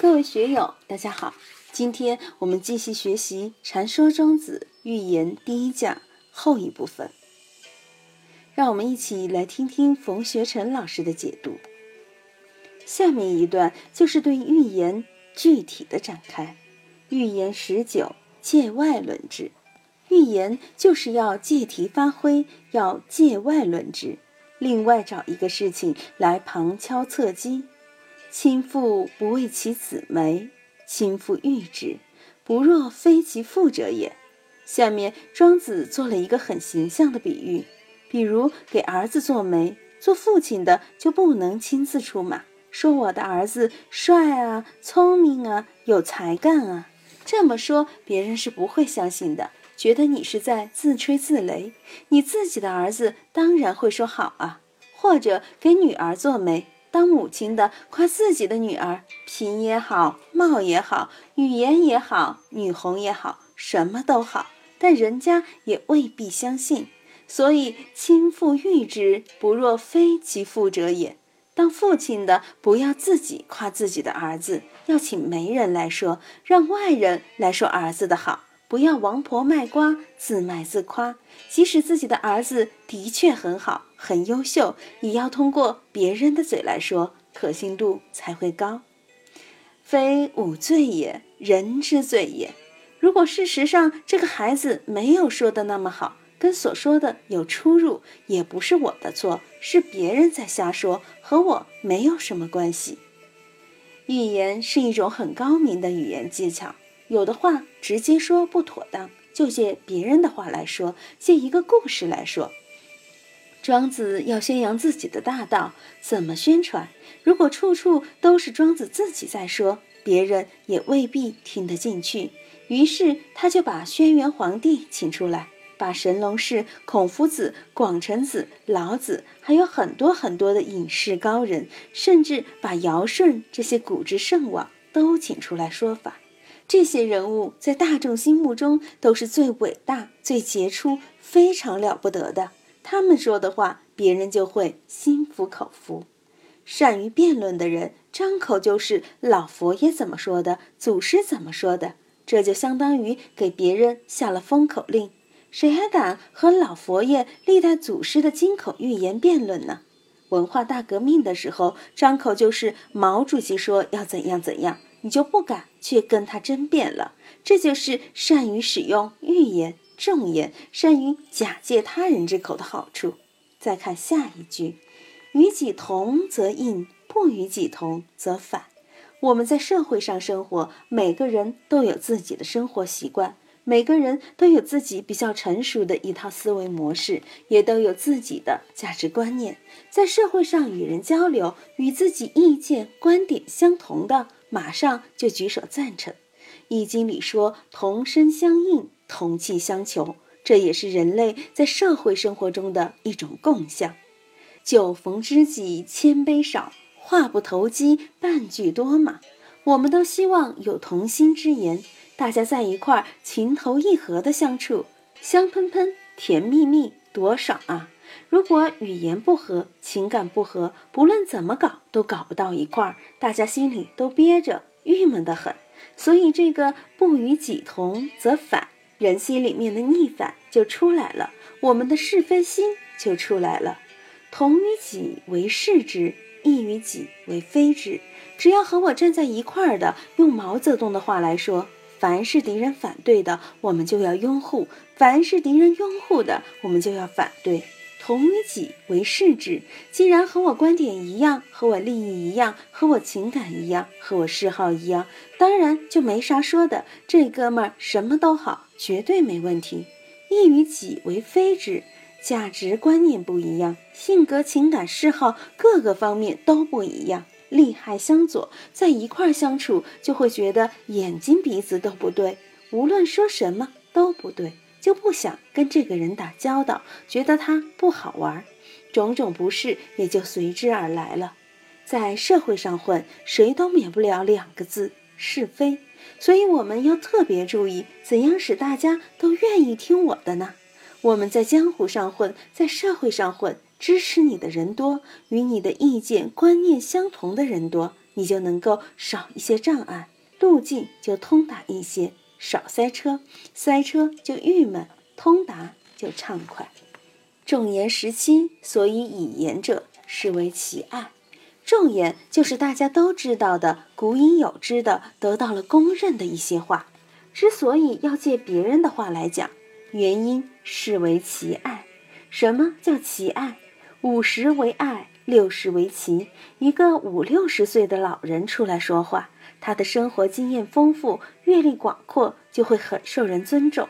各位学友，大家好！今天我们继续学习《禅说庄子寓言》第一讲后一部分。让我们一起来听听冯学成老师的解读。下面一段就是对寓言具体的展开。寓言十九，借外论之。寓言就是要借题发挥，要借外论之，另外找一个事情来旁敲侧击。亲父不为其子媒，亲父欲之，不若非其父者也。下面庄子做了一个很形象的比喻，比如给儿子做媒，做父亲的就不能亲自出马，说我的儿子帅啊、聪明啊、有才干啊。这么说，别人是不会相信的，觉得你是在自吹自擂。你自己的儿子当然会说好啊，或者给女儿做媒。当母亲的夸自己的女儿品也好，貌也好，语言也好，女红也好，什么都好，但人家也未必相信。所以亲父欲之，不若非其父者也。当父亲的不要自己夸自己的儿子，要请媒人来说，让外人来说儿子的好。不要王婆卖瓜，自卖自夸。即使自己的儿子的确很好、很优秀，也要通过别人的嘴来说，可信度才会高。非吾罪也，人之罪也。如果事实上这个孩子没有说的那么好，跟所说的有出入，也不是我的错，是别人在瞎说，和我没有什么关系。寓言是一种很高明的语言技巧。有的话直接说不妥当，就借别人的话来说，借一个故事来说。庄子要宣扬自己的大道，怎么宣传？如果处处都是庄子自己在说，别人也未必听得进去。于是他就把轩辕皇帝请出来，把神农氏、孔夫子、广成子、老子，还有很多很多的隐士高人，甚至把尧舜这些古之圣王都请出来说法。这些人物在大众心目中都是最伟大、最杰出、非常了不得的。他们说的话，别人就会心服口服。善于辩论的人，张口就是老佛爷怎么说的，祖师怎么说的，这就相当于给别人下了封口令。谁还敢和老佛爷、历代祖师的金口玉言辩论呢？文化大革命的时候，张口就是毛主席说要怎样怎样。你就不敢去跟他争辩了，这就是善于使用寓言、重言，善于假借他人之口的好处。再看下一句：“与己同则应，不与己同则反。”我们在社会上生活，每个人都有自己的生活习惯，每个人都有自己比较成熟的一套思维模式，也都有自己的价值观念。在社会上与人交流，与自己意见、观点相同的。马上就举手赞成，《易经》里说“同声相应，同气相求”，这也是人类在社会生活中的一种共相。酒逢知己千杯少，话不投机半句多嘛。我们都希望有同心之言，大家在一块儿情投意合的相处，香喷喷、甜蜜蜜，多爽啊！如果语言不合，情感不合，不论怎么搞都搞不到一块儿，大家心里都憋着，郁闷得很。所以这个不与己同则反，人心里面的逆反就出来了，我们的是非心就出来了。同与己为是之，异与己为非之。只要和我站在一块儿的，用毛泽东的话来说，凡是敌人反对的，我们就要拥护；凡是敌人拥护的，我们就要反对。同于己为是之。既然和我观点一样，和我利益一样，和我情感一样，和我嗜好一样，当然就没啥说的。这哥们儿什么都好，绝对没问题。异于己为非之，价值观念不一样，性格、情感、嗜好各个方面都不一样，利害相左，在一块儿相处就会觉得眼睛鼻子都不对，无论说什么都不对。就不想跟这个人打交道，觉得他不好玩，种种不适也就随之而来了。在社会上混，谁都免不了两个字是非，所以我们要特别注意，怎样使大家都愿意听我的呢？我们在江湖上混，在社会上混，支持你的人多，与你的意见观念相同的人多，你就能够少一些障碍，路径就通达一些，少塞车，塞车就郁闷，通达就畅快。仲言时期，所以以言者，是为其爱。仲言就是大家都知道的、古已有之的、得到了公认的一些话。之所以要借别人的话来讲，原因是为其爱。什么叫其爱？五十为爱，六十为奇。一个五六十岁的老人出来说话，他的生活经验丰富，阅历广阔，就会很受人尊重。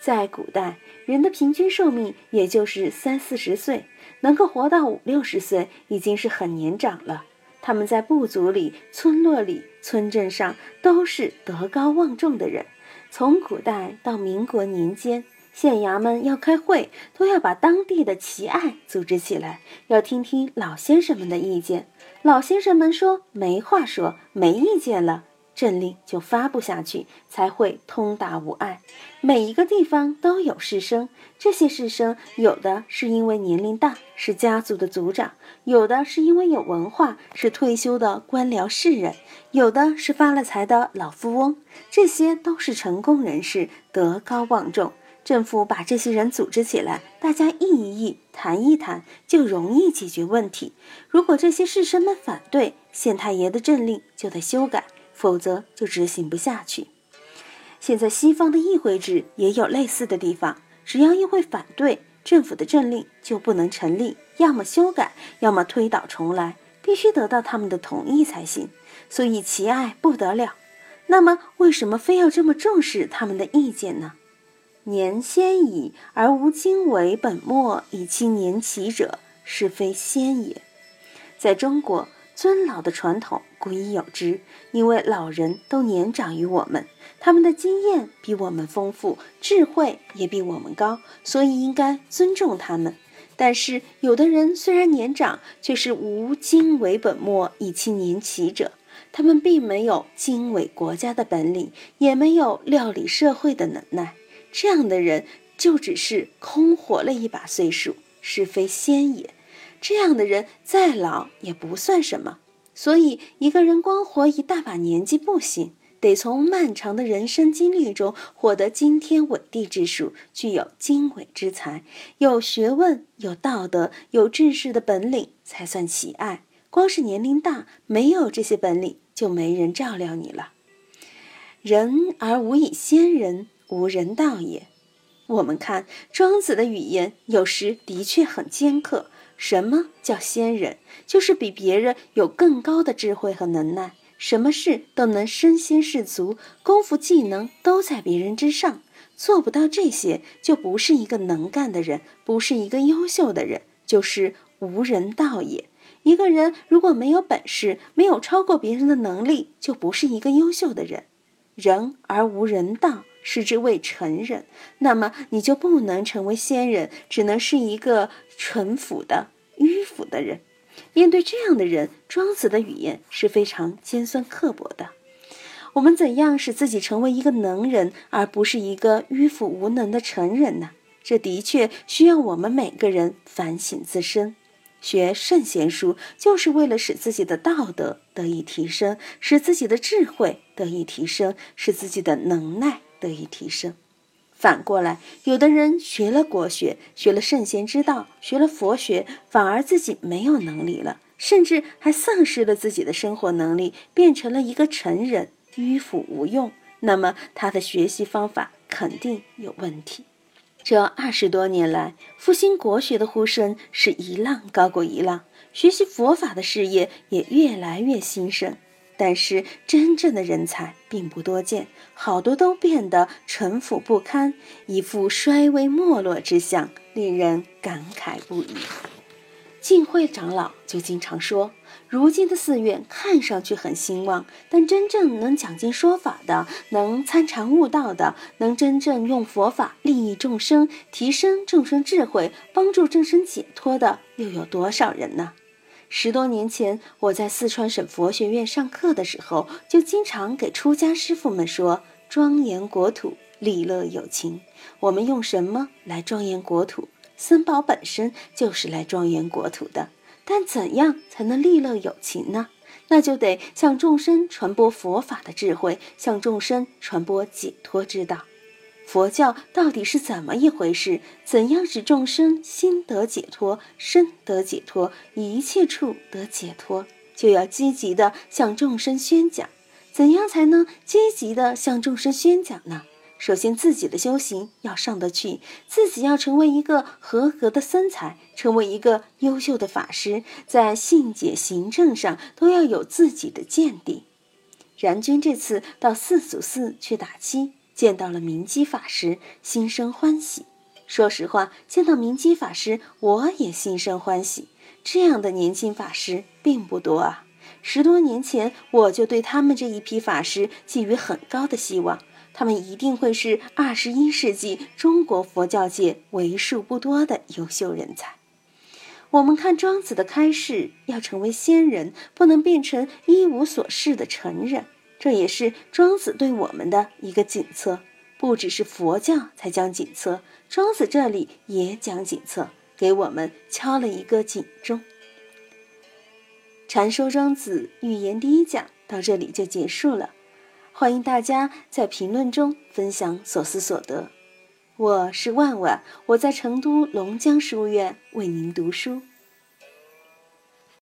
在古代，人的平均寿命也就是三四十岁。能够活到五六十岁，已经是很年长了。他们在部族里、村落里、村镇上都是德高望重的人。从古代到民国年间，县衙门要开会，都要把当地的奇案组织起来，要听听老先生们的意见。老先生们说没话说，没意见了。政令就发布下去，才会通达无碍。每一个地方都有士绅，这些士绅有的是因为年龄大，是家族的族长；有的是因为有文化，是退休的官僚士人；有的是发了财的老富翁。这些都是成功人士，德高望重。政府把这些人组织起来，大家议一议，谈一谈，就容易解决问题。如果这些士绅们反对，县太爷的政令就得修改。否则就执行不下去。现在西方的议会制也有类似的地方，只要议会反对政府的政令，就不能成立，要么修改，要么推倒重来，必须得到他们的同意才行。所以其爱不得了。那么为什么非要这么重视他们的意见呢？年先矣，而无经为本末以其年齐者，是非先也。在中国。尊老的传统古已有之，因为老人都年长于我们，他们的经验比我们丰富，智慧也比我们高，所以应该尊重他们。但是有的人虽然年长，却是无经为本末以其年齐者，他们并没有经纬国家的本领，也没有料理社会的能耐，这样的人就只是空活了一把岁数，是非先也。这样的人再老也不算什么，所以一个人光活一大把年纪不行，得从漫长的人生经历中获得惊天伟地之术，具有经纬之才，有学问、有道德、有治世的本领，才算喜爱。光是年龄大，没有这些本领，就没人照料你了。人而无以先人，无人道也。我们看庄子的语言，有时的确很尖刻。什么叫先人？就是比别人有更高的智慧和能耐，什么事都能身先士卒，功夫技能都在别人之上。做不到这些，就不是一个能干的人，不是一个优秀的人，就是无人道也。一个人如果没有本事，没有超过别人的能力，就不是一个优秀的人。人而无人道。是之谓成人，那么你就不能成为仙人，只能是一个淳朴的迂腐的人。面对这样的人，庄子的语言是非常尖酸刻薄的。我们怎样使自己成为一个能人，而不是一个迂腐无能的成人呢？这的确需要我们每个人反省自身。学圣贤书，就是为了使自己的道德得以提升，使自己的智慧得以提升，使自己的能耐。得以提升。反过来，有的人学了国学，学了圣贤之道，学了佛学，反而自己没有能力了，甚至还丧失了自己的生活能力，变成了一个成人，迂腐无用。那么他的学习方法肯定有问题。这二十多年来，复兴国学的呼声是一浪高过一浪，学习佛法的事业也越来越兴盛。但是真正的人才并不多见，好多都变得城府不堪，一副衰微没落之相，令人感慨不已。晋慧长老就经常说，如今的寺院看上去很兴旺，但真正能讲经说法的，能参禅悟道的，能真正用佛法利益众生、提升众生智慧、帮助众生解脱的，又有多少人呢？十多年前，我在四川省佛学院上课的时候，就经常给出家师傅们说：“庄严国土，利乐有情。”我们用什么来庄严国土？僧宝本身就是来庄严国土的。但怎样才能利乐有情呢？那就得向众生传播佛法的智慧，向众生传播解脱之道。佛教到底是怎么一回事？怎样使众生心得解脱、身得解脱、一切处得解脱？就要积极的向众生宣讲。怎样才能积极的向众生宣讲呢？首先，自己的修行要上得去，自己要成为一个合格的僧才，成为一个优秀的法师，在信解行证上都要有自己的见地。然君这次到四祖寺去打七，见到了明基法师，心生欢喜。说实话，见到明基法师，我也心生欢喜。这样的年轻法师并不多啊。十多年前，我就对他们这一批法师寄予很高的希望。他们一定会是二十一世纪中国佛教界为数不多的优秀人才。我们看庄子的开示，要成为仙人，不能变成一无所事的成人。这也是庄子对我们的一个警策。不只是佛教才讲警策，庄子这里也讲警策，给我们敲了一个警钟。禅说庄子寓言第一讲到这里就结束了。欢迎大家在评论中分享所思所得。我是万万，我在成都龙江书院为您读书。